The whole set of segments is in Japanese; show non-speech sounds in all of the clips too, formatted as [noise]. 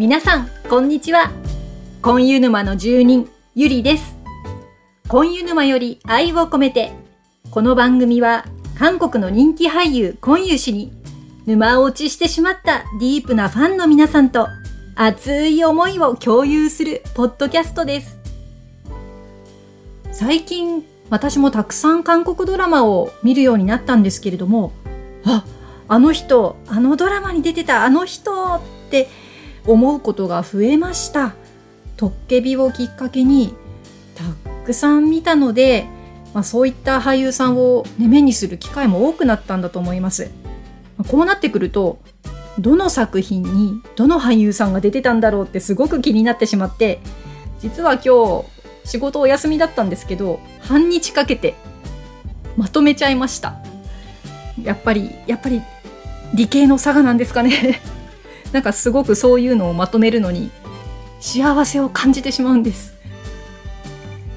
皆さん、こんにちは。婚湯沼の住人、ゆりです。婚湯沼より愛を込めて、この番組は韓国の人気俳優、コンユ氏に沼落ちしてしまったディープなファンの皆さんと熱い思いを共有するポッドキャストです。最近、私もたくさん韓国ドラマを見るようになったんですけれども、あ、あの人、あのドラマに出てたあの人って思うことが増えました。トッケビをきっかけにたくさん見たので、まあ、そういった俳優さんを、ね、目にする機会も多くなったんだと思います。まこうなってくるとどの作品にどの俳優さんが出てたんだろうってすごく気になってしまって実は今日仕事お休みだったんですけど半日かけてまとめちゃいましたやっぱりやっぱり理系の差がなんですかねなんかすごくそういうのをまとめるのに幸せを感じてしまうんです。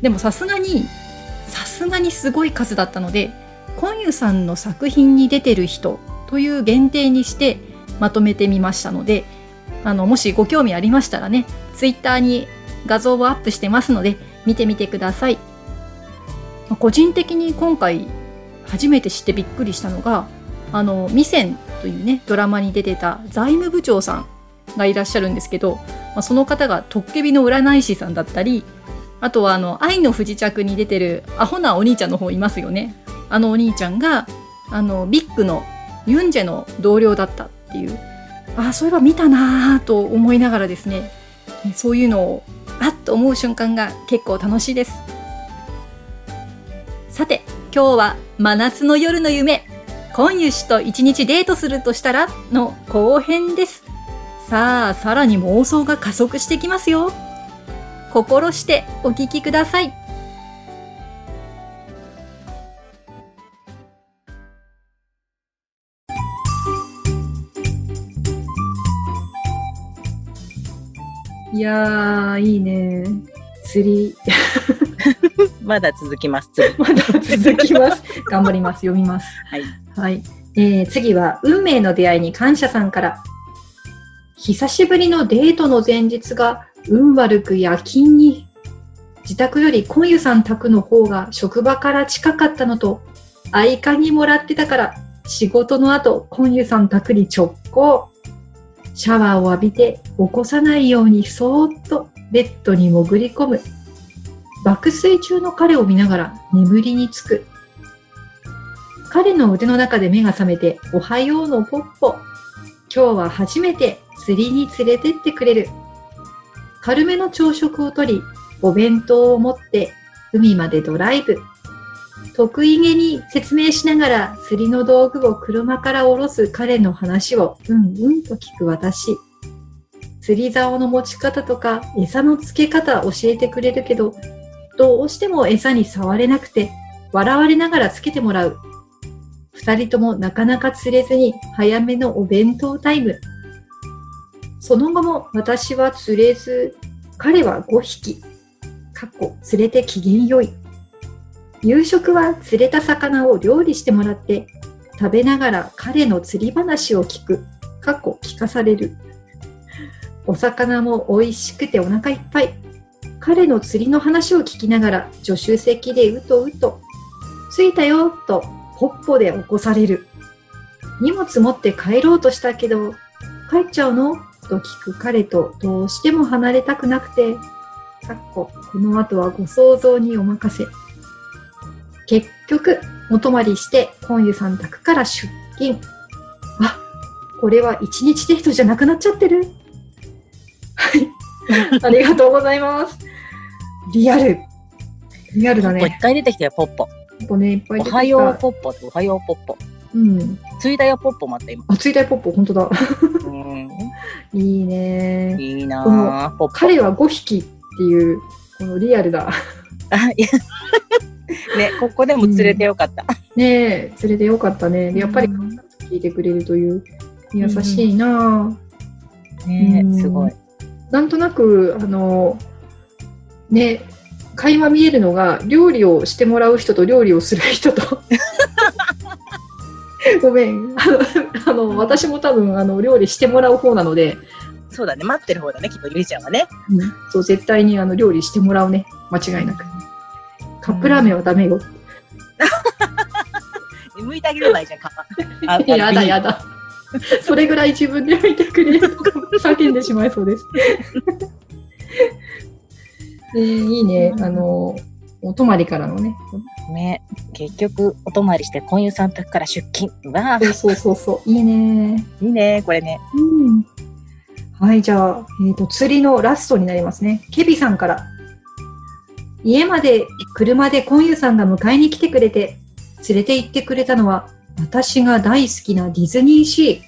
でもさすがにさすがにすごい数だったのでコンユさんの作品に出てる人という限定にしてまとめてみましたのであのもしご興味ありましたらねツイッターに画像をアップしてますので見てみてください。個人的に今回初めて知ってびっくりしたのがあの「ミセン」というねドラマに出てた財務部長さんがいらっしゃるんですけど、まあ、その方がトッケビの占い師さんだったりあとはあの「愛の不時着」に出てるアホなお兄ちゃんの方いますよね。あのお兄ちゃんがあのビッグのユンジェの同僚だったっていう。あそういえば見たなぁと思いながらですねそういうのをあっと思う瞬間が結構楽しいです。さて今日は真夏の夜の夢。今湯氏と一日デートするとしたらの後編ですさあさらに妄想が加速してきますよ心してお聞きくださいいやー、いいね。釣り。[laughs] まだ続きます。次まだ続きます。[laughs] 頑張ります。読みます。はい。はい。えー、次は、運命の出会いに感謝さんから。久しぶりのデートの前日が運悪く夜勤に。自宅より今湯さん宅の方が職場から近かったのと、合鍵にもらってたから、仕事の後、今湯さん宅に直行。シャワーを浴びて起こさないようにそーっとベッドに潜り込む。爆睡中の彼を見ながら眠りにつく。彼の腕の中で目が覚めて、おはようのポッポ。今日は初めて釣りに連れてってくれる。軽めの朝食をとり、お弁当を持って海までドライブ。得意げに説明しながら釣りの道具を車から下ろす彼の話をうんうんと聞く私。釣り竿の持ち方とか餌の付け方教えてくれるけど、どうしても餌に触れなくて笑われながらつけてもらう。二人ともなかなか釣れずに早めのお弁当タイム。その後も私は釣れず、彼は5匹。かっこ釣れて機嫌良い。夕食は釣れた魚を料理してもらって、食べながら彼の釣り話を聞く。かっこ聞かされる。お魚も美味しくてお腹いっぱい。彼の釣りの話を聞きながら助手席でうとうと。着いたよとポッポで起こされる。荷物持って帰ろうとしたけど、帰っちゃうの？と聞く彼とどうしても離れたくなくて、かっここの後はご想像にお任せ。結局、お泊まりして、今湯さん宅から出勤。あ、これは一日デートじゃなくなっちゃってる。はい。[laughs] ありがとうございます。リアル。リアルだポッポね。一回出てきたよ、ポッポ。ポッポね、いっぱい出てきた。おはよう、ポッポとおはよう、ポッポ。うん。ついだよ、ポッポ待って、今。あ、ついたいポッポ、本当だ。うん。いいね。いいなポッポ。彼は5匹っていう、このリアルだ。あ、いや。[laughs] ね、ここでも釣れてよかった。ねえ、連れてよかったね。でやっぱりうん聞いてくれるという、優しいなうんすごい。なんとなく、あの、ね、垣間見えるのが、料理をしてもらう人と料理をする人と。[laughs] ごめん。あの、あの私も多分、あの、料理してもらう方なので、そうだね。待ってる方だね、きっとゆりちゃんはね。うん、そう、絶対にあの料理してもらうね。間違いなく。カップラーメンはダメよ。[laughs] 剥いてあげればいいじゃん、皮。あ [laughs] やだやだ。それぐらい自分で見てくれとか叫んでしまいそうです。えーいいね。あの、お泊まりからのね。ね。結局、お泊まりして、婚友さん宅から出勤。うわそうそうそうそう。いいね。いいね、これね。うん。はい、じゃあ、えっ、と、釣りのラストになりますね。ケビさんから。家まで車で婚友さんが迎えに来てくれて、連れて行ってくれたのは、私が大好きなディズニーシー。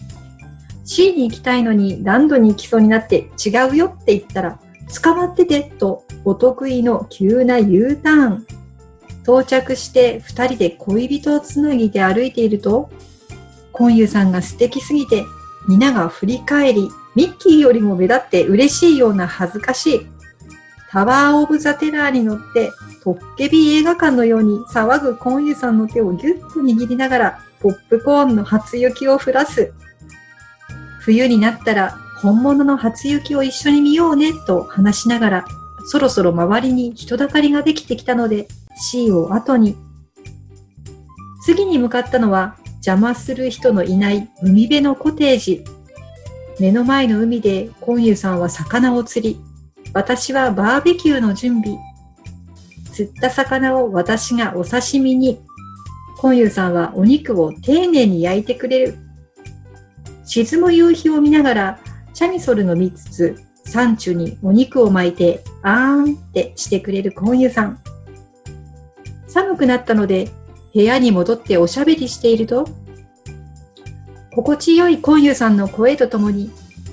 シーに行きたいのにランドに行きそうになって違うよって言ったら、捕まっててとお得意の急な U ターン。到着して二人で恋人をつなぎで歩いていると、婚友さんが素敵すぎて皆が振り返り、ミッキーよりも目立って嬉しいような恥ずかしい。タワーオブザテラーに乗って、トッケビ映画館のように騒ぐ婚友さんの手をぎゅっと握りながら、ポップコーンの初雪を降らす。冬になったら、本物の初雪を一緒に見ようね、と話しながら、そろそろ周りに人だかりができてきたので、C を後に。次に向かったのは、邪魔する人のいない海辺のコテージ。目の前の海でコンユさんは魚を釣り、私はバーベキューの準備。釣った魚を私がお刺身に、コンユさんはお肉を丁寧に焼いてくれる。沈む夕日を見ながら、チャミソルの見つつ、サンチュにお肉を巻いて、あーんってしてくれるコンユさん。寒くなったので、部屋に戻っておしゃべりしていると、心地よいコンユさんの声とともに、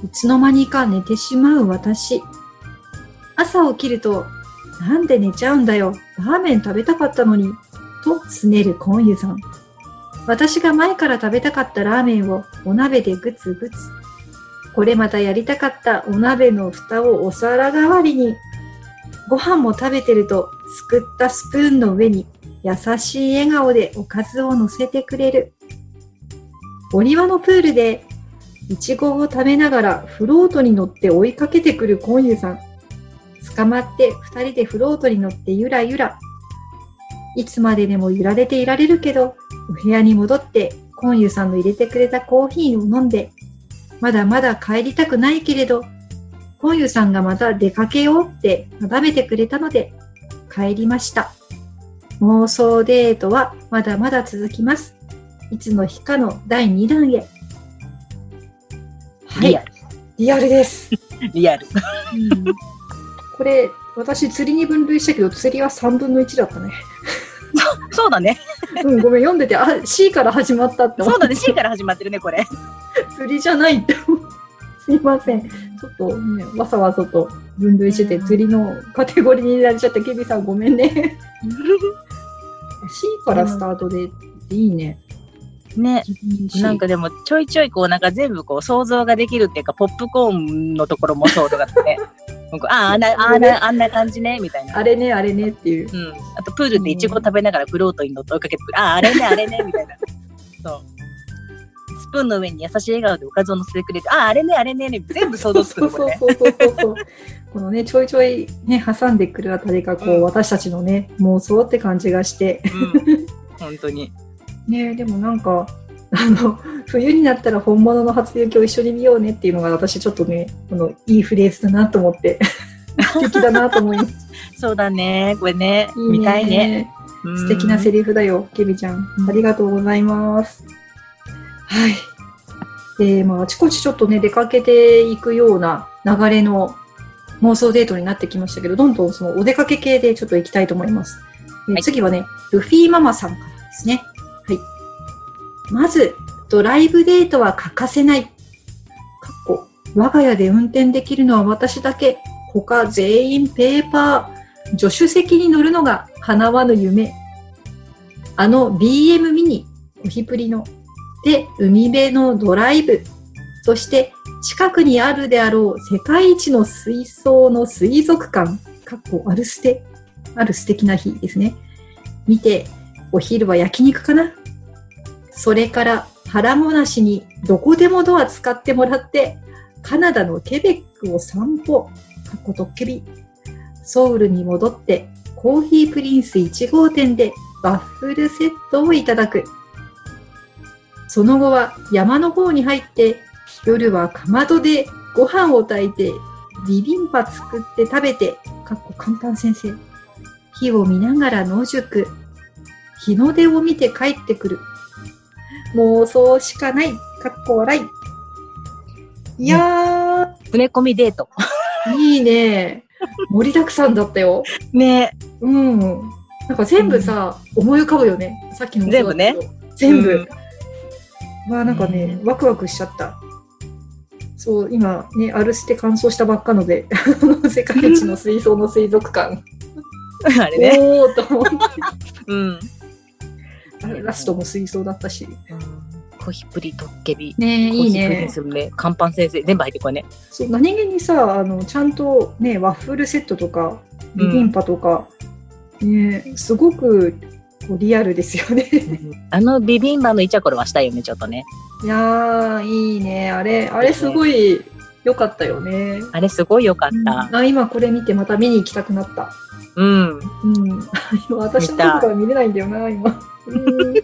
いつの間にか寝てしまう私。朝起きると、なんで寝ちゃうんだよ。ラーメン食べたかったのに。と、すねるコンユさん。私が前から食べたかったラーメンをお鍋でグツグツ。これまたやりたかったお鍋の蓋をお皿代わりに。ご飯も食べてると、すくったスプーンの上に優しい笑顔でおかずを乗せてくれる。お庭のプールで、いちごを食べながらフロートに乗って追いかけてくるコンユさん。捕まって二人でフロートに乗ってゆらゆら。いつまででも揺られていられるけど、お部屋に戻ってコンユさんの入れてくれたコーヒーを飲んで、まだまだ帰りたくないけれど、コンユさんがまた出かけようってなだめてくれたので、帰りました。妄想デートはまだまだ続きます。いつの日かの第2弾へ。はいリア。ル。です。リアル。これ、私釣りに分類したけど、釣りは3分の1だったね。そうだね。うん、ごめん、読んでて、あ、C から始まったって思ってそうだね。C から始まってるね、これ。釣りじゃないって。すいません。ちょっとね、わさわさと分類してて、うん釣りのカテゴリーに入れられちゃったケビさんごめんね。[laughs] C からスタートでいいね。ね。なんかでも、ちょいちょいこう、なんか全部こう、想像ができるっていうか、ポップコーンのところもそうとかって [laughs] ああ、あんな、あんな、あんな感じね、みたいな。あれね、あれねっていう。うん。あと、プールでイチゴ食べながらフロートに乗って追いかけてくる。ああ、あれね、あれね、みたいな。[laughs] そう。スプーンの上に優しい笑顔でおかずを乗せてくれて、ああ、あれね、あれね、ね全部想像つくそうの、これね。そうそうそうそう。このね、ちょいちょいね、挟んでくるあたりが、こう、うん私たちのね、妄想って感じがして。うん。本当に。[laughs] ねでもなんか、あの、冬になったら本物の初雪を一緒に見ようねっていうのが私ちょっとね、このいいフレーズだなと思って、[laughs] 素敵だなと思います。そうだね。これね。いいね見たいね。うん素敵なセリフだよ、ケビちゃん。ありがとうございます。はい。で、まあ、あちこちちょっとね、出かけていくような流れの妄想デートになってきましたけど、どんどんそのお出かけ系でちょっと行きたいと思います。えはい次はね、ルフィママさんからですね。はい。まず、ドライブデートは欠かせない。かっこ我が家で運転できるのは私だけ。他全員ペーパー。助手席に乗るのが叶わぬ夢。あの BM ミニ、ゴヒプリの。で、海辺のドライブ。そして、近くにあるであろう世界一の水槽の水族館。かっこある捨て。ある素敵な日ですね。見て、お昼は焼肉かなそれから腹もなしにどこでもドア使ってもらって、カナダのケベックを散歩、かっことっけび。ソウルに戻って、コーヒープリンス1号店でワッフルセットをいただく。その後は山の方に入って、夜はかまどでご飯を炊いて、ビビンバ作って食べて、かっこ簡単先生。火を見ながら野宿。日の出を見て帰ってくる。妄想しかない。かっこ笑い。いや詰め込みデート。ー、いいね。盛りだくさんだったよ。[laughs] ねうん。なんか全部さ、思い浮かぶよね。さっきのもそうだけど。全部。わあなんかね、ワクワクしちゃった。そう、今ね、アルステ乾燥したばっかので、[laughs] 世界一の水槽の水族館。[laughs] あれね。おーと思って。うん。あれラストも水槽だったし。コヒプリトッケビ。ねいいねン。スめ、カンパン先生、全部入ってこいね。そう何気にさあのちゃんとねワッフルセットとかビビンパとか、ねすごくリアルですよね。あのビビンバのイチャコロはしたいよね、ちょっとね。いやーいいね。あれあれすごい良かったよね、あれすごい良かっうん。た。あ今これ見てまた見に行きたくなった。うん。うん。今 [laughs] 私のところは見れないんだよな今。[laughs] うん。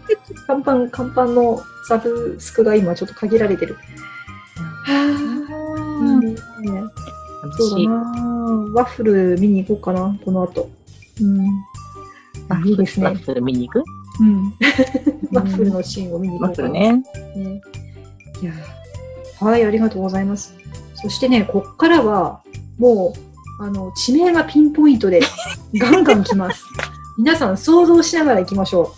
看板看板のサブスクが今ちょっと限られてる。はあい。いね。そうだ。なワッフル見に行こうかな、この後。うん。あいいですね。ワッフル見に行く？うん。ワッフルのシーンを見に行ワこうかな。ッフルね。ね。いやーはい、ありがとうございます。そしてね、こっからは、もう、あの、地名がピンポイントで、[laughs] ガンガン来ます。皆さん想像しながら行きましょ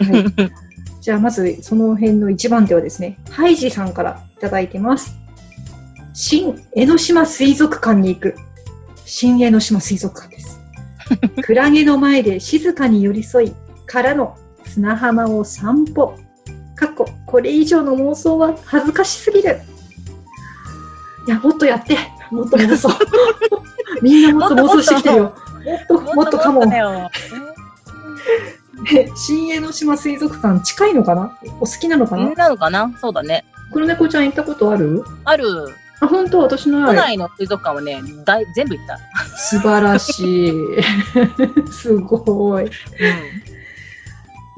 う。はい。[laughs] じゃあ、まず、その辺の一番手はですね、ハイジさんからいただいてます。新江ノ島水族館に行く。新江ノ島水族館です。[laughs] クラゲの前で静かに寄り添い、からの砂浜を散歩。かっこ、これ以上の妄想は恥ずかしすぎる。いや、もっとやって。もっと妄想。[laughs] みんなもっと妄想してきてるよ。もっと、もっとかも。だよ。[laughs] 新江ノ島水族館近いのかな？お好きなのかな？なのかな？そうだね。黒猫ちゃん行ったことある？ある、あ、本当？私の。都内の水族館はね、だい全部行った。素晴らしい。[laughs] すごい。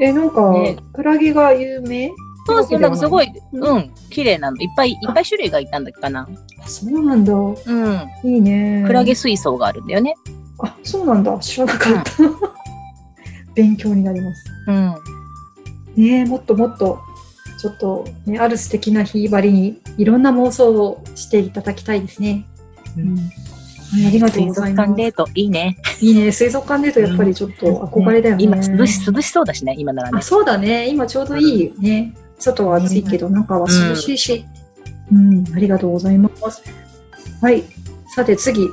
え、なんか、ねクラゲが有名？そうそう、なんかすごい、うんうん、綺麗なの。いっぱいいっぱい種類がいたんだっけかな。あそうなんだ。うん。いいね。クラゲ水槽があるんだよね。あ、そうなんだ。知らなかった。勉強になります。うん。ねえもっともっと、ちょっと、ね、ある素敵な日張りに、いろんな妄想をしていただきたいですね。うんはいありがとう水ございます。族館デート、いいね。いいね。水族館でとやっぱりちょっと憧れだよね。今、涼し、涼しそうだしね、今ならねあ、。そうだね。今ちょうどいいね。外は暑いけど、中は涼しいし。うん、ありがとうございます。はい。さて次。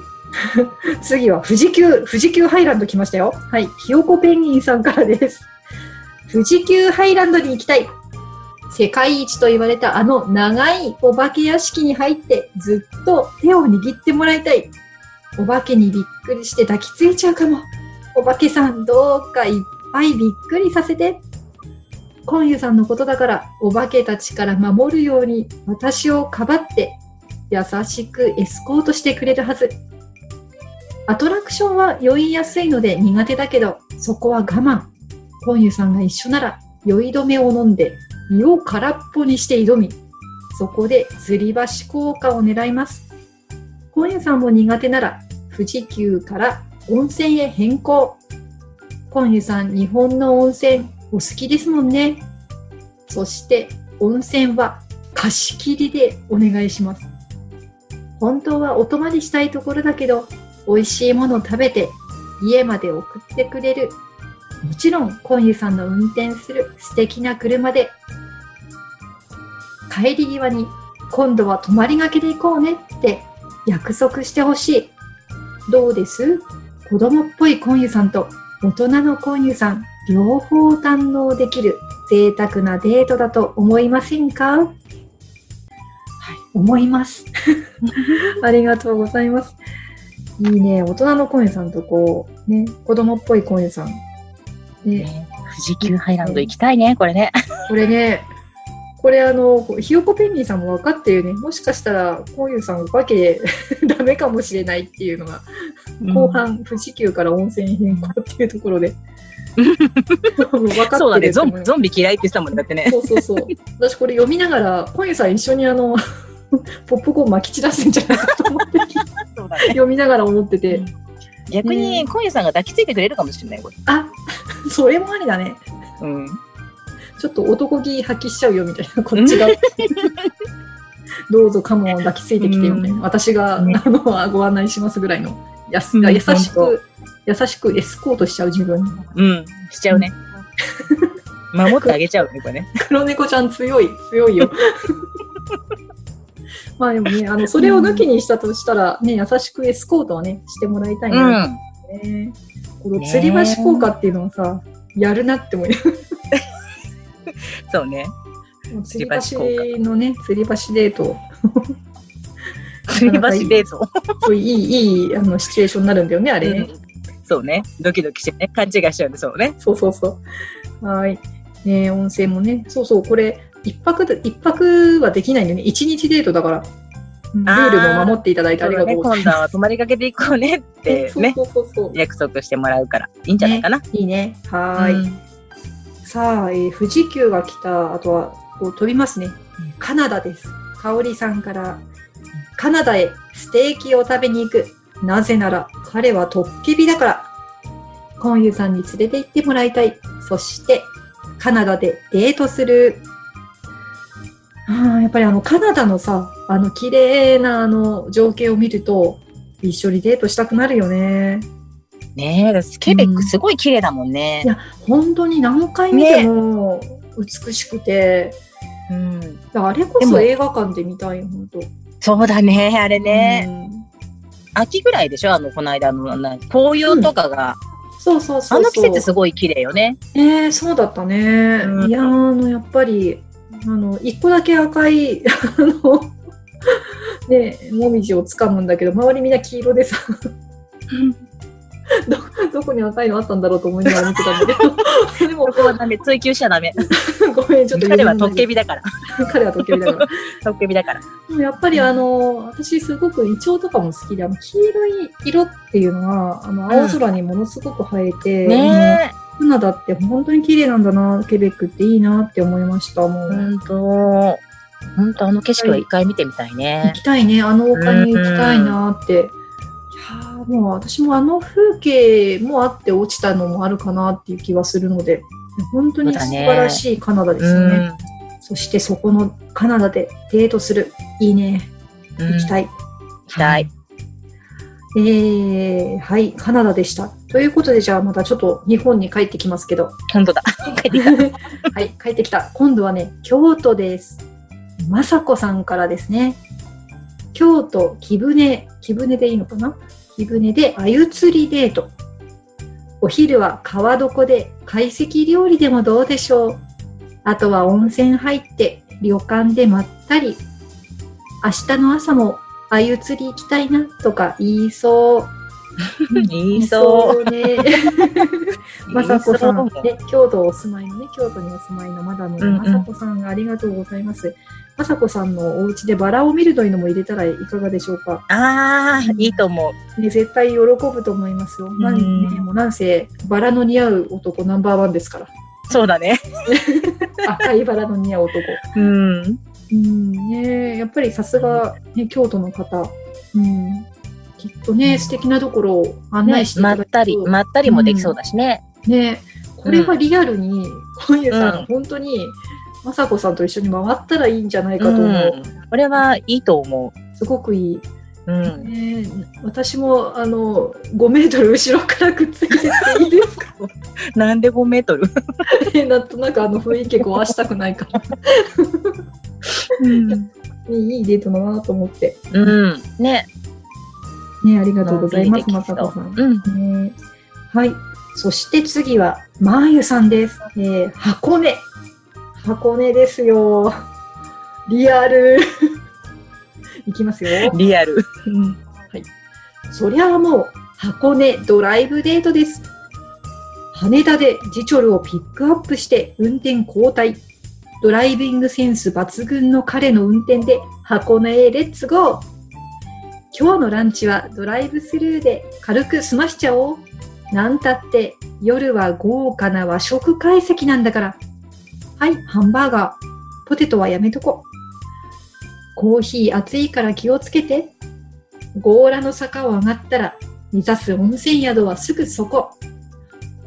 [laughs] 次は富士急、富士急ハイランド来ましたよ。はい。ひよこペンギンさんからです。富士急ハイランドに行きたい。世界一と言われたあの長いお化け屋敷に入ってずっと手を握ってもらいたい。お化けにびっくりして抱きついちゃうかも。お化けさんどうかいっぱいびっくりさせて。コンユさんのことだから、お化けたちから守るように私をかばって、優しくエスコートしてくれるはず。アトラクションは酔いやすいので苦手だけど、そこは我慢。コンユさんが一緒なら、酔い止めを飲んで、胃を空っぽにして挑み、そこで吊り橋効果を狙います。コンさんも苦手なら、富士急から温泉へ変更。コンさん、日本の温泉お好きですもんね。そして、温泉は貸し切りでお願いします。本当はお泊まりしたいところだけど、美味しいもの食べて家まで送ってくれる。もちろん、コンユさんの運転する素敵な車で。帰り際に、今度は泊まりがけで行こうねって約束してほしい。どうです子供っぽいコンユさんと大人のコンユさん、両方堪能できる贅沢なデートだと思いませんか？はい、思います。[laughs] ありがとうございます。いいね、大人のコンユさんとこう、ね、子供っぽいコンユさん。ね、ね富士急ハイランド行きたいね、これね。これね、これあの、ひよこペンギンさんも分かってるよね。もしかしたら、こういうさんお化け [laughs] ダメかもしれないっていうのが、後半、富士急から温泉変更っていうところで。[laughs] 分かってるそうだねゾンゾンビ嫌いって言ってたもんねだってね。そうそうそう。私これ読みながら、今夜さん一緒にあの、[laughs] ポップコーン巻き散らすんじゃないかと思って、ね。読みながら思ってて、逆にね今夜さんが抱きついてくれるかもしれないこれ。あ、それもありだね。うんちょっと男気発揮しちゃうよみたいな、[laughs] こっちが。[laughs] どうぞカモン抱きついてきてみたいな。うん私が、ねあのご案内しますぐらいの。やすうん優しく、優しくエスコートしちゃう自分。うんしちゃうね守ってあげちゃうねこれね [laughs] 黒猫ちゃん強い、強いよ。まあでもね、あの、それを抜きにしたとしたら、ね、優しくエスコートはね、してもらいたいな、うんね。この吊り橋効果っていうのはさ、やるなって思い [laughs] そうね吊り橋のね、吊り橋デート、[laughs] 吊り橋デート [laughs] そういい、いい、あの、シチュエーションになるんだよね、あれね。うんそうねドキドキしてね勘違いしちゃうんでそうねそうそうそう。はい。ね温泉もね、そうそう、これ、一泊で、一泊はできないんだよね。一日デートだから。うんルあーールも守っていただいてありがとうござい今度まは泊まりかけていこうねってす。ねそうそうそうそう。約束してもらうからいいんじゃないかな、いいね。はーい。うんさあ、えー富士急が来た、あとは、こう飛びますね。カナダです。香織さんから、カナダへステーキを食べに行く。なぜなら、彼はトッケビだから。コンユさんに連れて行ってもらいたい。そして、カナダでデートする。ああ、やっぱりあの、カナダのさ、あの、綺麗なあの、情景を見ると、一緒にデートしたくなるよね。ね。ケベックすごい綺麗だもんね。い、や本当に何回見ても美しくて、うん、あれこそ映画館で見たい、本当。そうだねあれね、うん。秋ぐらいでしょ？あのこの間のな紅葉とかが、そうそうそうそう。あの季節すごい綺麗よね。えー、そうだったね。うん。いやーあの、やっぱり、あの、一個だけ赤い、あの、ね、もみじをつかむんだけど、周りみんな黄色でさ、[laughs] ど、どこに赤いのあったんだろうと思いながら見てたんだけど、でもそ、こはダメ追求しちゃダメ。[laughs] ごめん、ちょっと彼はトッケビ。ビだから。彼はトッケビだから。トッケビだから。でもやっぱりあの、私すごくイチョウとかも好きで、あの黄色い色っていうのは、あの、青空にものすごく映えて、ねカナダって本当に綺麗なんだな、ケベックっていいなって思いました、もう。え本当。本当あの景色は一回見てみたい行ね、きたいね、あの丘に行きたいなって。もう私もあの風景もあって落ちたのもあるかなっていう気はするので、本当に素晴らしいカナダですよね。そしてそこのカナダでデートする。いいね。うん行きたい。行きたいえー、はい、カナダでした。ということで、じゃあまたちょっと日本に帰ってきますけど。本当だ帰ってきたはい、帰ってきた。今度はね、京都です。まさこさんからですね。京都木舟、木舟でいいのかな？木舟で鮎釣りデート。お昼は川床で懐石料理でもどうでしょう。あとは温泉入って旅館でまったり。明日の朝も鮎釣り行きたいなとか言いそう。言いそううね。まさこさん、ね、京都お住まいのね、京都にお住まいのマダムまさこさん、ありがとうございます。まさこさんのお家でバラを見るというのも入れたらいかがでしょうか？ああいいと思うね、絶対喜ぶと思いますよ。なんうんね、もうなんせ、バラの似合う男ナンバーワンですから。そうだね [laughs] 赤いバラの似合う男。うんうん、ねやっぱりさすが、ね、京都の方。うん。きっとね、素敵なところを案ね内していまったりまったりもできそうだしね、ねこれはリアルに、今夜さん、うん本当に、まさこさんと一緒に回ったらいいんじゃないかと思う。うんこれはいいと思すごくいい。う、うん、ね私も、あの、5メートル後ろからくっついてっていいですか？[laughs] なんで5メートル、ね [laughs] なんとなくあの雰囲気壊したくないから。いいデートだなと思って。うん、ねねありがとうございます、のんびりできそうまさこさん。うんねはい。そして次は、まーゆさんです。えー箱根。箱根ですよ。リアル。[laughs] いきますよ。リアルはい。そりゃあもう、箱根ドライブデートです。羽田でジチョルをピックアップして運転交代。ドライビングセンス抜群の彼の運転で箱根へレッツゴー今日のランチはドライブスルーで軽く済ましちゃおうなんたって夜は豪華な和食会席なんだからはいハンバーガーポテトはやめとこコーヒー熱いから気をつけて強羅の坂を上がったら目指す温泉宿はすぐそこ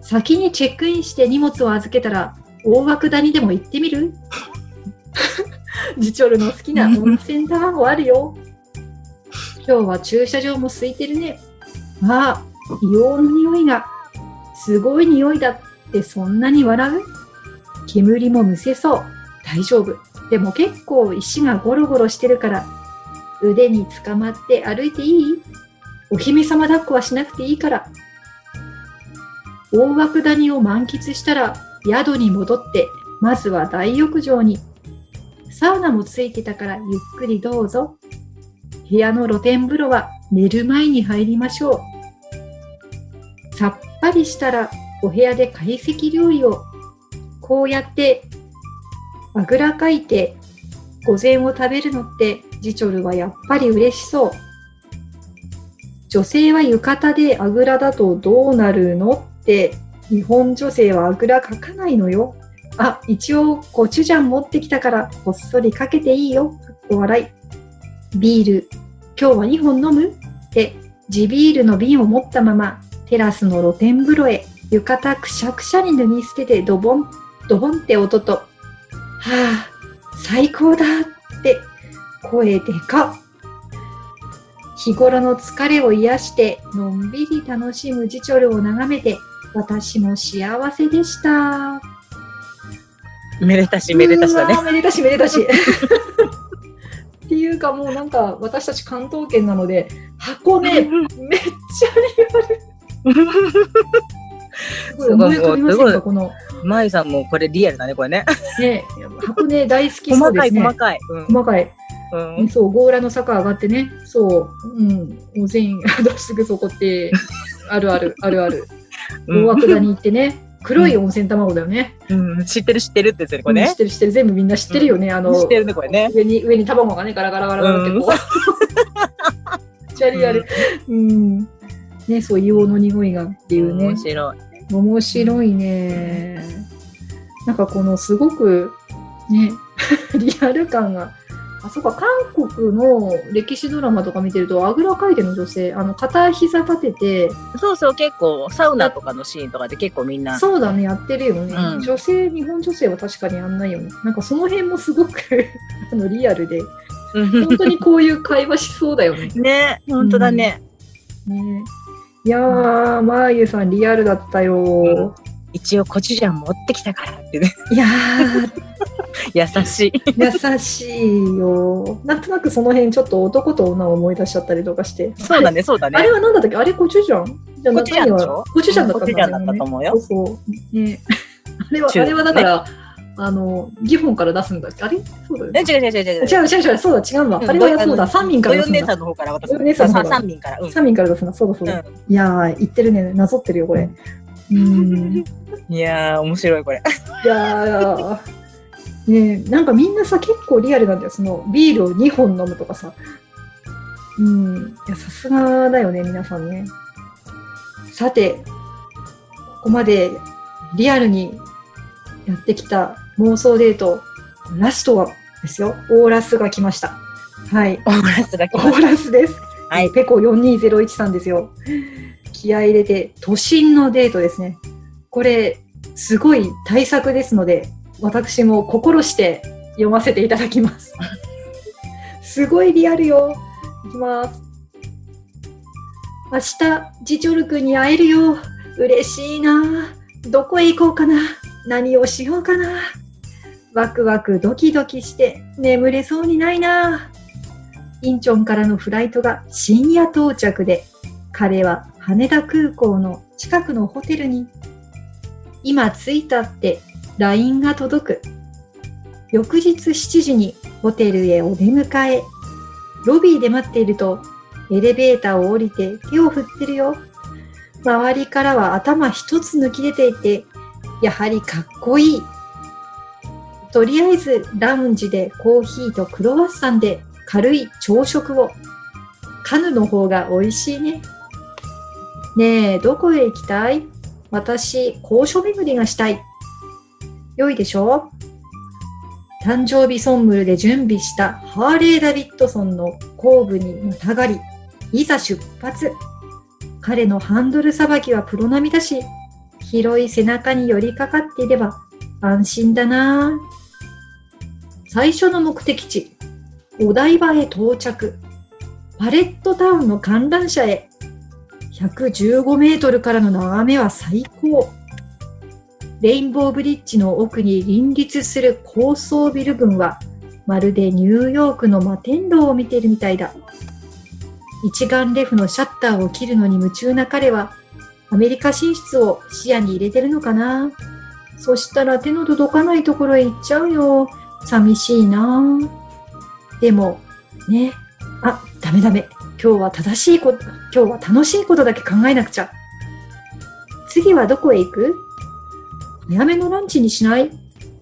先にチェックインして荷物を預けたら大涌谷でも行ってみる？ジチョルの好きな温泉卵あるよ。今日は駐車場も空いてるね。ああ、硫黄の匂いが。すごい匂いだってそんなに笑う？煙もむせそう。大丈夫。でも結構石がゴロゴロしてるから、腕につかまって歩いていい？お姫様抱っこはしなくていいから。大涌谷を満喫したら宿に戻って、まずは大浴場に。サウナもついてたからゆっくりどうぞ。部屋の露天風呂は寝る前に入りましょう。さっぱりしたらお部屋で懐石料理を。こうやってあぐらかいて午前を食べるのってジチョルはやっぱり嬉しそう。女性は浴衣であぐらだとどうなるのって日本女性はあぐらかかないのよ。あ、一応コチュジャン持ってきたからこっそりかけていいよ。かっこ笑い。ビール、今日は2本飲む？って地ビールの瓶を持ったままテラスの露天風呂へ浴衣くしゃくしゃに脱ぎ捨ててドボン、ドボンって音と、はあ、最高だって声でかっ。日頃の疲れを癒してのんびり楽しむジチョルを眺めて私も幸せでした。めでたし、めでたしだねめでたしめでたし。っていうかもうなんか私たち関東圏なので箱根めっちゃリアル。すごいすごいかこのまゆさんもこれリアルだね、これね。ね箱根大好きそうですね。細かい。うん細かい。うん。そう、強羅の坂上がってね、そう、うん、もう全員、[laughs] すぐそこって、あるある、あるある。うん大涌谷行ってね、黒い温泉卵だよね。うん知ってる知ってるってやつね、これねうん知っ。てる知ってる、全部みんな知ってるよね。あの、知ってるね、これね。上に、上に卵がね、ガラガラガラガラってこう。めっちゃリアル。うん。ね、そう、硫黄の匂いがっていうね面。白い。面白いね。なんかこのすごくね、[laughs] リアル感が。あ、そうか、韓国の歴史ドラマとか見てると、あぐらかいての女性、あの、片膝立てて、そうそう、結構、サウナとかのシーンとかで結構みんな。そうだね、やってるよね。うん女性、日本女性は確かにやんないよね。なんかその辺もすごく [laughs] あのリアルで、本当にこういう会話しそうだよね。[laughs] ね、本当だね。ねいやー、まーゆさんリアルだったよ。一応コチュジャン持ってきたからってね。いやー、[laughs] 優しい。優しいよ。なんとなくその辺ちょっと男と女を思い出しちゃったりとかして。そうだね、そうだねあれ。は何だったっけ？あれコチュジャン？じゃあコチュジャンだったと思うよそうそう。[laughs] ね。あれは、中あれはだから、あの、ギホンから出すんだっけ？あれ？そうだよえ、ね。違う違う違う違う。違う違う違う、そうだ、違うわ。あれはそうだ、三民から出すんだ姉さ。んの方から渡す。ドヨン姉さん三民から。うん。三民から出すんだ、そうだそうだ。いやー、言ってるね、なぞってるよ、これ。うん。いやー、面白いこれ。いやー、ねえなんかみんなさ、結構リアルなんだよ。その、ビールを2本飲むとかさ。うん。いや、さすがだよね、皆さんね。さて、ここまでリアルにやってきた妄想デート、ラストはですよ。オーラスが来ました。はい。オーラスが来オましーラスです。はいペコ4201さんですよ。気合い入れて、都心のデートですね。これ、すごい対策ですので、私も心して読ませていただきます。[laughs] すごいリアルよ。いきます。明日、ジチョル君に会えるよ。嬉しいな。どこへ行こうかな。何をしようかな。ワクワクドキドキして眠れそうにないな。インチョンからのフライトが深夜到着で、彼は羽田空港の近くのホテルに、今着いたって LINE が届く。翌日7時にホテルへお出迎え。ロビーで待っていると、エレベーターを降りて手を振ってるよ。周りからは頭一つ抜き出ていて、やはりかっこいい。とりあえずラウンジでコーヒーとクロワッサンで軽い朝食を。カヌの方が美味しいね。ねえ、どこへ行きたい？私、高所巡りがしたい。良いでしょ？う誕生日ソンムルで準備したハーレー・ダビッドソンの後部にまたがり、いざ出発。彼のハンドルさばきはプロ並みだし、広い背中に寄りかかっていれば安心だな最初の目的地、お台場へ到着。パレットタウンの観覧車へ。115メートルからの眺めは最高。レインボーブリッジの奥に林立する高層ビル群は、まるでニューヨークの摩天楼を見ているみたいだ。一眼レフのシャッターを切るのに夢中な彼は、アメリカ進出を視野に入れてるのかなそしたら手の届かないところへ行っちゃうよ。寂しいなでも、ね。あ、ダメダメ。今日は正しいこと、今日は楽しいことだけ考えなくちゃ。次はどこへ行く？早めのランチにしない？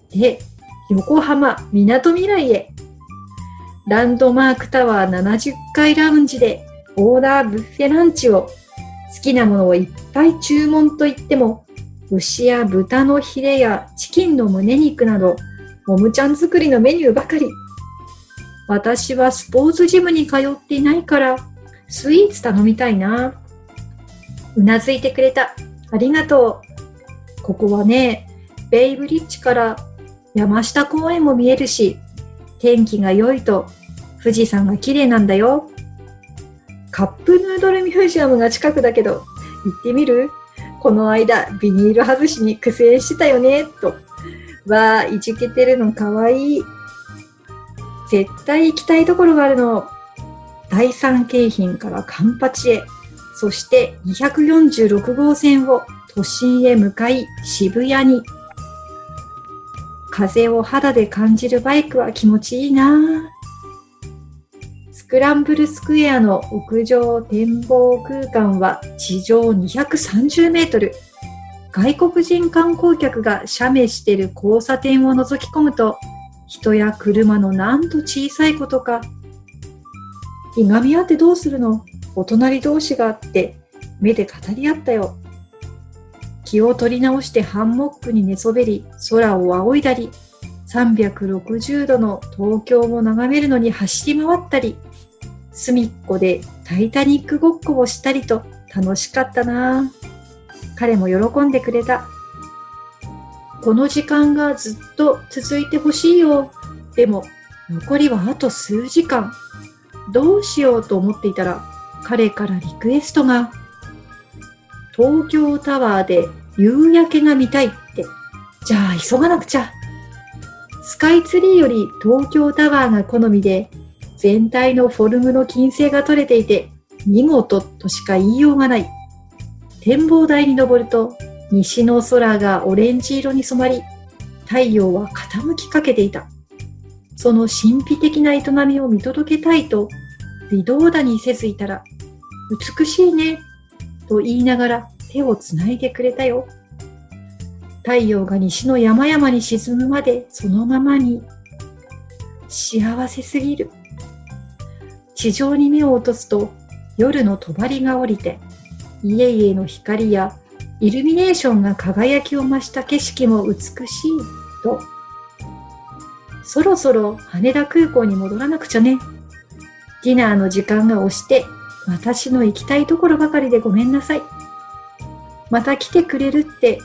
で、横浜みなとみらいへ。ランドマークタワー70階ラウンジでオーダーブッフェランチを好きなものをいっぱい注文といっても牛や豚のヒレやチキンの胸肉などもむちゃん作りのメニューばかり。私はスポーツジムに通っていないからスイーツ頼みたいな。うなずいてくれた。ありがとう。ここはね、ベイブリッジから山下公園も見えるし、天気が良いと富士山が綺麗なんだよ。カップヌードルミュージアムが近くだけど、行ってみる？この間、ビニール外しに苦戦してたよね、と。わあ、いじけてるのかわいい。絶対行きたいところがあるの。第三京浜からカンパチへ、そして246号線を都心へ向かい渋谷に。風を肌で感じるバイクは気持ちいいなスクランブルスクエアの屋上展望空間は地上230メートル。外国人観光客が写メしてる交差点を覗き込むと、人や車のなんと小さいことかいがみ合ってどうするの？お隣同士があって目で語り合ったよ。気を取り直してハンモックに寝そべり空を仰いだり360度の東京を眺めるのに走り回ったり隅っこでタイタニックごっこをしたりと楽しかったな彼も喜んでくれた。この時間がずっと続いてほしいよ。でも残りはあと数時間。どうしようと思っていたら、彼からリクエストが、東京タワーで夕焼けが見たいって。じゃあ急がなくちゃ。スカイツリーより東京タワーが好みで、全体のフォルムの金星が取れていて、見事としか言いようがない。展望台に登ると、西の空がオレンジ色に染まり、太陽は傾きかけていた。その神秘的な営みを見届けたいと微動だにせずいたら、美しいね、と言いながら手をつないでくれたよ。太陽が西の山々に沈むまでそのままに。幸せすぎる。地上に目を落とすと夜の帳が降りて、家々の光やイルミネーションが輝きを増した景色も美しいと。そろそろ羽田空港に戻らなくちゃね。ディナーの時間が押して、私の行きたいところばかりでごめんなさい。また来てくれるって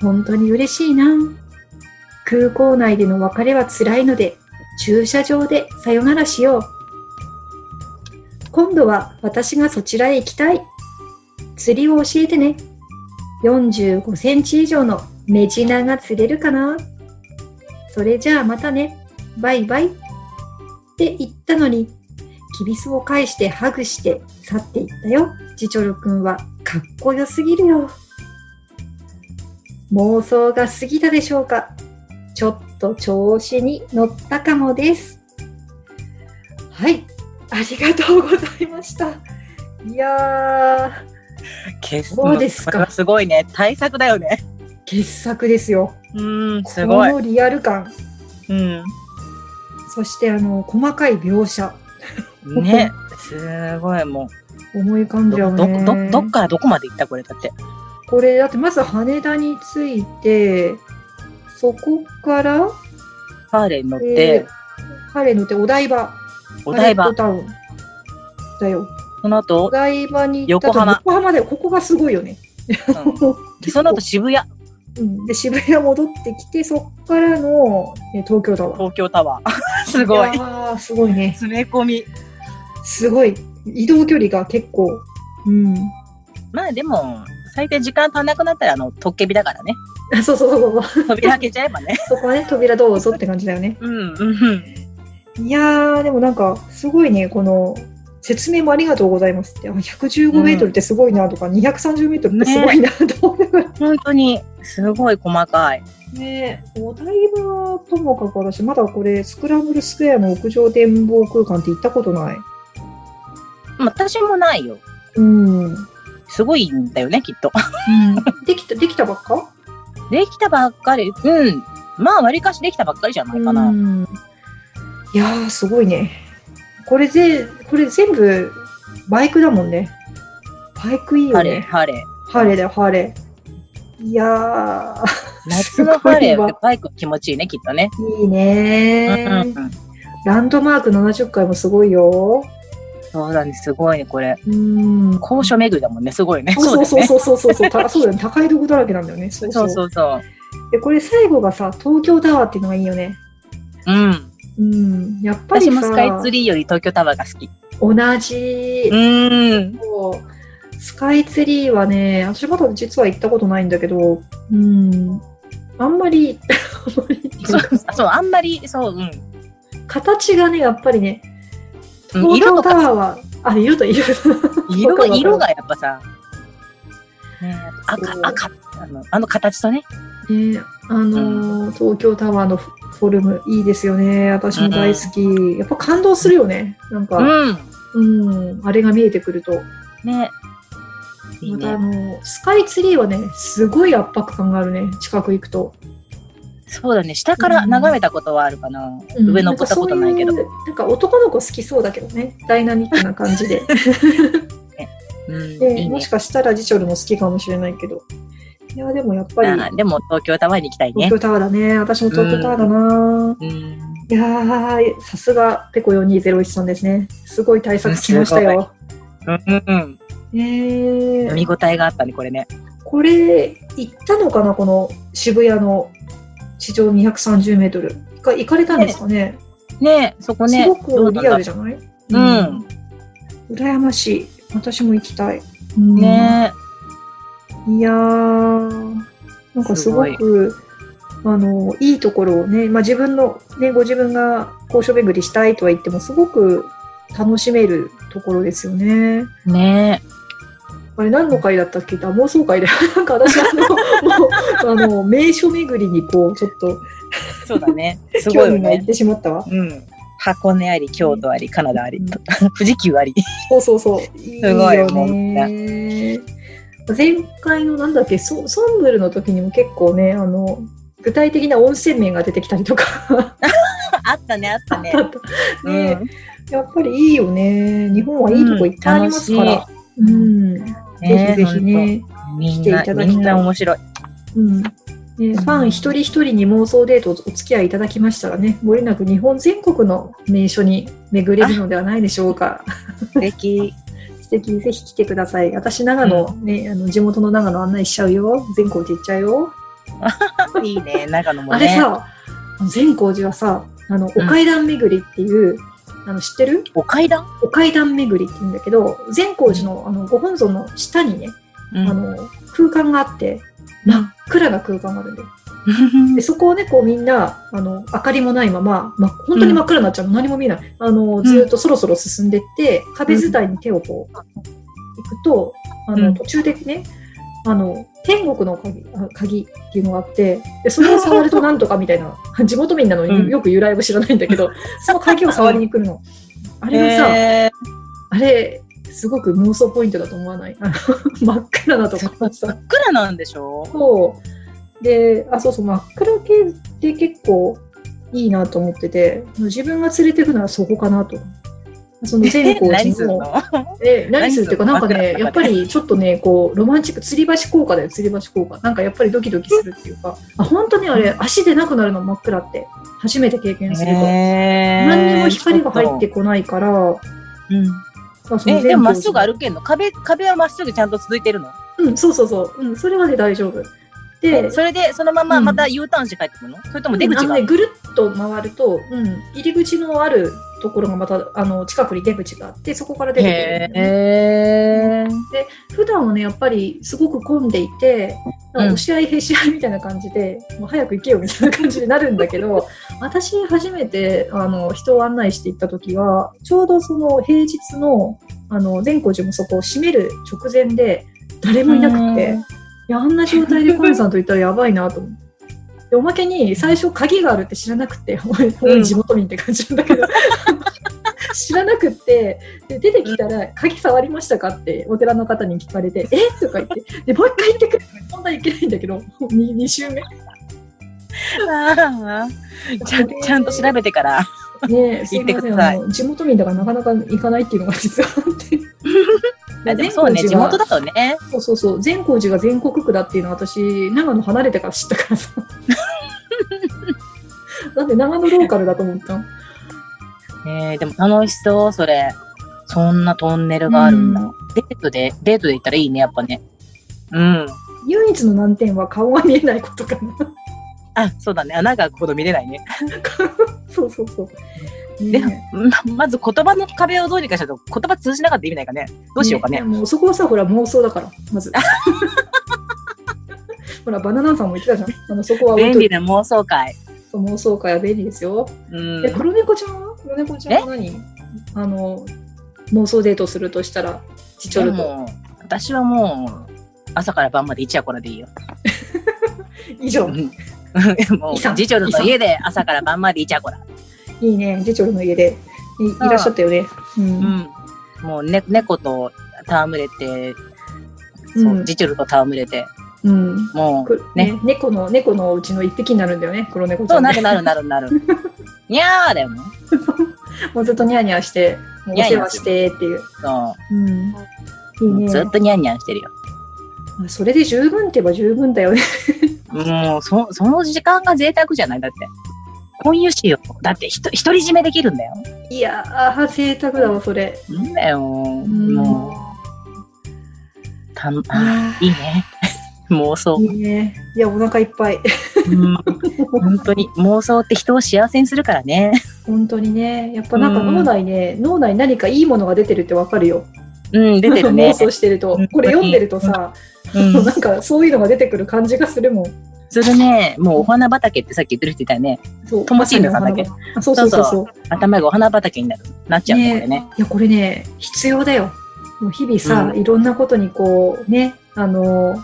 本当に嬉しいな。空港内での別れは辛いので、駐車場でさよならしよう。今度は私がそちらへ行きたい。釣りを教えてね。45センチ以上のメジナが釣れるかなそれじゃあまたね。バイバイ。って言ったのに、きびすを返してハグして去っていったよ。ジチョル君はかっこよすぎるよ。妄想が過ぎたでしょうかちょっと調子に乗ったかもです。はい。ありがとうございました。いやー。傑作ですかすごいね。対策だよね。傑作ですよ。うん、すごい。このリアル感。ううん。そして、あの、細かい描写。ね。すごい、も思い浮かんう。じゃど、うね。ど、ど、どっからどこまで行ったこれだって。これ、だってまず羽田に着いて、そこから、ハーレーに乗っえて、ー、ハレー乗ってお台場。お台場タウン。だよ。そのお後、台場に行ったと横浜横浜で、ここがすごいよね。うんで [laughs] その後渋谷、うん、で、渋谷戻ってきて、そっからの、え東京タワー。東京タワー。[laughs] すごい。すごいね。詰め込み。すごい。移動距離が結構。うん。まあでも、最低時間足んなくなったら、あの、トッケビだからね。あ [laughs] そうそうそうそう。扉開けちゃえばね。そこはね、扉どうぞって感じだよね。うん、うん。いやー、でもなんか、すごいね、この、説明もありがとうございますって。あ115メートルってすごいなとか、230メートルってすごいなと思いながら。本当に、すごい細かい。ねお台場ともかく私、まだこれ、スクランブルスクエアの屋上展望空間って行ったことない。私もないよ。うん。すごいんだよね、きっと。[laughs] できた、できたばっか？できたばっかり。うん。まあ、割かしできたばっかりじゃないかな。うんいやー、すごいね。これぜ、これ全部、バイクだもんね。バイクいいよハレー、ね。ハレー。ハーレーだよ、ハーレー。いやー、[laughs] 夏のハレすごいわー、バイク気持ちいいね、きっとね。いいねうんー。うん。ランドマーク70回もすごいよ。そうだね、すごいね、これ。うん。高所巡りだもんね、すごいね。そうそうそうそうそうそう。た [laughs] そうだよね。高いとこだらけなんだよね。そうそうそうそう。で、これ最後がさ、東京タワーっていうのがいいよね。うん。うん。やっぱりさ、私もスカイツリーより東京タワーが好き。同じう。ん。スカイツリーはね、私まだ実は行ったことないんだけど、うん。あんまり、そうか、そう、あんまり、そう、うん。形がね、やっぱりね、うん東京タワーは、あ、色と色。色が、色がやっぱさ、ね、赤赤、あの、あの形とね。ね、あのー東京タワーのフフォルムいいですよね。私も大好き。やっぱ感動するよね。なんか、うん。うん、あれが見えてくると。ね。またあね。の、スカイツリーはね、すごい圧迫感があるね。近く行くと。そうだね。下から眺めたことはあるかな。うん上登ったことないけど。なんか男の子好きそうだけどね。ダイナミックな感じで。[laughs] うん。でね。もしかしたらジチョルも好きかもしれないけど。いや、でもやっぱり、でも東京タワーに行きたいね東。京タワーだね。私も東京タワーだな。うん。いやー、さすがペコ4201さんですね。すごい対策しましたよ。うんうん。えー、見応えがあったね、これね。これ、行ったのかなこの渋谷の地上230メートル。行か行かれたんですかねねそこね。すごくリアルじゃゃない？うん。羨ましい。私も行きたい。うんねいやー、なんかすごく、あの、いいところをね、まあ自分の、ね、ご自分が高所巡りしたいとは言っても、すごく楽しめるところですよね。ねあれ何の回だったっけ？あ、妄想会で。[laughs] なんか私、あの、もう、あの、名所巡りにこう、ちょっと、そうだね。[laughs] すご興いよね。味がいってしまった？わ。うん。箱根あり、京都あり、カナダありうん、[laughs] 富士急あり。そうそうそう。すごいよもね。前回のなんだっけ、ソソンブルの時にも結構ね、あの、具体的な温泉面が出てきたりとか。[laughs] あったね、あったね。ね、やっぱりいいよね。日本はいいとこいっぱいありますから。うん。ぜひぜひね。来ていな、ただきたい面白い。うん。ね、ファン一人一人に妄想デートお付き合いいただきましたらね、もれなく日本全国の名所に巡れるのではないでしょうか。素敵。素敵、ぜひ来てください。私、長野、ね、あの地元の長野案内しちゃうよ。善光寺行っちゃうよ。[laughs] いいね、長野もあれね。さ、善光寺はさ、あの、お階段巡りっていう、あの、知ってる？お階段？お階段巡りって言うんだけど、善光寺のあのご本尊の下にね、うんあの、空間があって、真っ暗な空間があるんだよ。うん。で、そこをね、こうみんな、あの、明かりもないまま、ま、本当に真っ暗になっちゃうの、何も見えない。あの、ずーっとそろそろ進んでって、壁伝いに手をこう、行くと、あの、うん。途中でね、あの、天国の鍵あ鍵っていうのがあって、で、それを触るとなんとかみたいな、[laughs] 地元民なのうん。によく由来を知らないんだけど、[laughs] その鍵を触りに来るの。あれがさ、へあれ、すごく妄想ポイントだと思わない？真っ暗なとーこさ。真。っ暗なんでしょ？そう。で、あ、そうそう、真っ暗系って結構、いいなと思ってて、自分が連れていくのはそこかなと。その全校何するの？[laughs] え、何する？っていうか、なんかね、やっぱりちょっとね、こう、ロマンチック、吊り橋効果だよ、吊り橋効果。なんかやっぱりドキドキするっていうか、あ、本当にあれ、足でなくなるの真っ暗って、初めて経験すると。何にも光が入ってこないから、うん。まあそのえ、でもまっすぐる歩けんの？壁、壁はまっすぐちゃんと続いてるの？うん、そうそうそう。うん、それはね、大丈夫。えで、それで、そのままうん。また U ターンして帰ってくるの？それとも出口が？ね、ぐるっと回ると、うん、入り口のあるところがまた、あの、近くに出口があって、そこから出てくる。ね、へー。普段はね、やっぱりすごく混んでいて、うん。押し合いへし合いみたいな感じで、もう早く行けよみたいな感じになるんだけど、[laughs] 私初めてあの人を案内して行った時は、ちょうどその平日のあの善光寺もそこを閉める直前で、誰もいなくて、いや、あんな状態でコンさんと行ったらやばいなと思って。[laughs] でおまけに最初鍵があるって知らなくて、[laughs] 地元民って感じなんだけど、[laughs] 知らなくってで出てきたら「鍵触りましたか?」ってお寺の方に聞かれて「え？とか言ってでもう一回行ってくれ本当はいけないんだけど 2, 2週目ちゃんちゃんと調べてから。ね行ってください地元民だからなかなか行かないっていうのが実はあって [laughs] あでもそうね、地元だとね。そうそうそう善光寺が全国区だっていうのは私長野離れてから知ったからさ [laughs] なんで長野ローカルだと思ったの？えー、でも楽しそう、それ。そんなトンネルがあるんだ。うんデートで、デートで行ったらいいね、やっぱね。うん。唯一の難点は顔が見えないことかなあ、そうだね。穴が開くほど見れないね。[laughs] そうそうそう。でねままず言葉の壁をどうにかしないと言葉通じなかったら意味ないかね。どうしようかね。ねもうそこはさ、ほら妄想だから、まず。[laughs] [laughs] ほら、バナナさんも言ってたじゃん。あのそこは便利な妄想会。妄想会は便利ですよ。うんえ、。黒猫ちゃんは？黒猫ちゃんは何？あの、妄想デートするとしたら、ちちょると。私はもう、朝から晩までイチャコラでいいよ。以上う。んもう、いさんジチョルの家で朝から晩までイチャコラ。いいね、ジチョルの家でいいらっしゃったよね。うん。うん。もう、ね、猫と戯れて、そう、うんジチョルと戯れて、うん。もくう、ねね、猫の、猫のうちの一匹になるんだよね、黒猫ちそゃね。うんなるなるなるなる。[laughs] にゃーだよ [laughs] ね。もうずっとニャーニャーして、お世話してっていう。そうん。う。いいねずっ。とニャンニャンしてるよ。あそれで十分って言えば十分だよね。もう、そ、その時間が贅沢じゃないだって。婚友誌よ。だって、ひと、独り占めできるんだよ。いやー、贅沢だわ、それ。なんだよ。うんもう、たん、ああいいね。[laughs] 妄想ー。いいね。いや、お腹いっぱい。うん本当に、妄想って人を幸せにするからね。本当にね。やっぱなんか脳内ね、脳内に何かいいものが出てるってわかるよ。うん、出てるね [laughs] 妄。想してるとうん。これ読んでるとさ、うん [laughs] なんかそういうのが出てくる感じがするもん。それね、もうお花畑ってさっき言ってる人いたよね。そう。ともちんのさんだっけ？そうそうそうそう。頭がお花畑になる。なっちゃうね、これね。いや、これね、必要だよ。もう日々さ、ういろんなことにこう、ね、あの、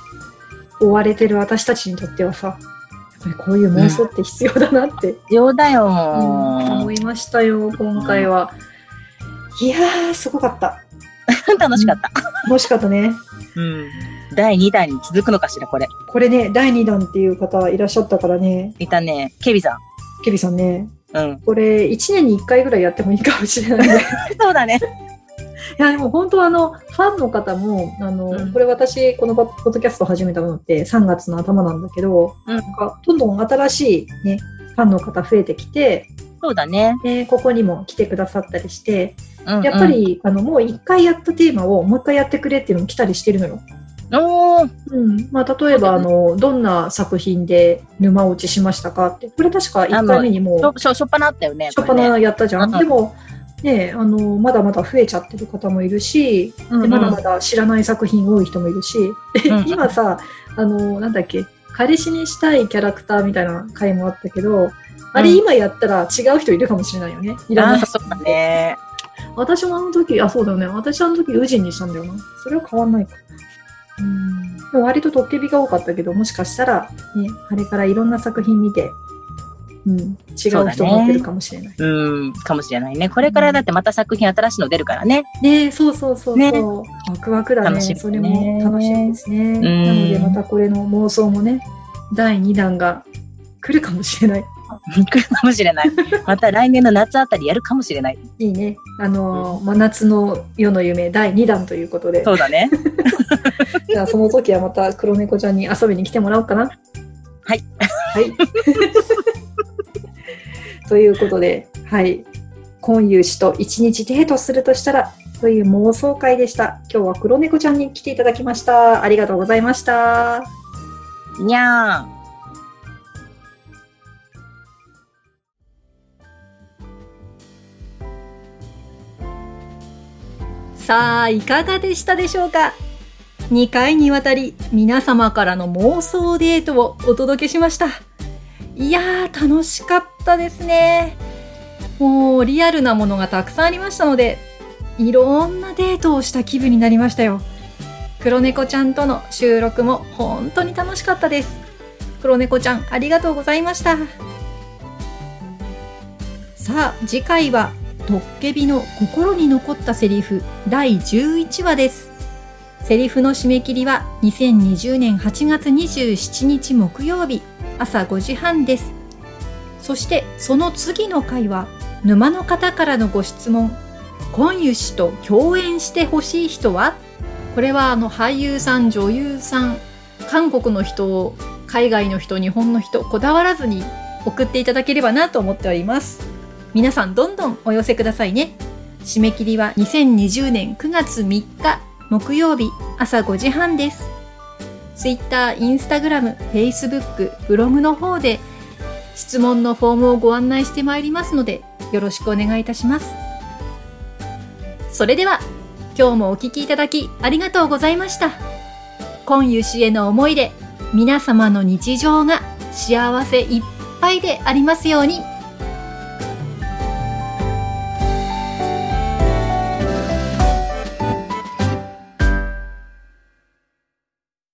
追われてる私たちにとってはさ、やっぱりこういう妄想って必要だなって、必要だようん思いましたよ、今回は。いやー、すごかった。[laughs] 楽しかった。楽しかったね。うん。第2弾に続くのかしら、これ。これね、第2弾っていう方いらっしゃったからね、いたね。ケビさケビさんね、ん。うん。これ1年に1回ぐらいやってもいいかもしれないね。[laughs] そうだね。いや、でも本当あの、ファンの方も、あの、うんこれ私、このポッドキャスト始めたのって3月の頭なんだけど、うんなんかどんどん新しいね、ファンの方増えてきて、そうだね。で、ここにも来てくださったりして、うん、やっぱり、あの、もう一回やったテーマをもう一回やってくれっていうのも来たりしてるのよ。うん。まあ、例えば、あの、どんな作品で沼落ちしましたかって、これ確か1回目にもうしょ、しょ、っぱなあったよね。しょっぱなやったじゃん。うんでも、ね、あの、まだまだ増えちゃってる方もいるし、うんうんでまだまだ知らない作品多い人もいるし、でうんうん [laughs] 今さ、あの、なんだっけ、彼氏にしたいキャラクターみたいな回もあったけど、あれうん今やったら違う人いるかもしれないよね。いろんなあーそうだね。私もあの時、あ、そうだよね。私あの時、ウジンにしたんだよな。それは変わんないか。うん。でも割とトッケビが多かったけど、もしかしたら、ね、あれからいろんな作品見て、うん、違う人もってるかもしれない。うん。かもしれないね。これからだってまた作品新しいの出るからね。ねそうそうそうそう。ねワクワクだね。楽しみそれねも楽しみですね。んなので、またこれの妄想もね、第2弾が来るかもしれない。来るかもしれない。また来年の夏あたりやるかもしれない。いいね。あのー真夏の夜の夢第2弾ということで。そうだね。[laughs] じゃあその時はまた黒猫ちゃんに遊びに来てもらおうかな。はい。はい。[laughs] ということで、はい。今夕氏と一日デートするとしたら、という妄想会でした。今日は黒猫ちゃんに来ていただきました。ありがとうございました。にゃー。さあ、いかがでしたでしょうか ?2 回にわたり皆様からの妄想デートをお届けしました。いやー、楽しかったですね。もうリアルなものがたくさんありましたので、いろんなデートをした気分になりましたよ。黒猫ちゃんとの収録も本当に楽しかったです。黒猫ちゃん、ありがとうございました。さあ、次回はトッケビの心に残ったセリフ第11話です。セリフの締め切りは2020年8月27日木曜日朝5時半です。そしてその次の回は沼の方からのご質問。コンユ氏と共演してほしい人は？これはあの俳優さん、女優さん、韓国の人を海外の人、日本の人、こだわらずに送っていただければなと思っております。皆さんどんどんお寄せくださいね。締め切りは2020年9月3日木曜日朝5時半です。Twitter、Instagram、Facebook、ブログの方で質問のフォームをご案内してまいりますのでよろしくお願いいたします。それでは今日もお聞きいただきありがとうございました。今湯氏への思いで皆様の日常が幸せいっぱいでありますように。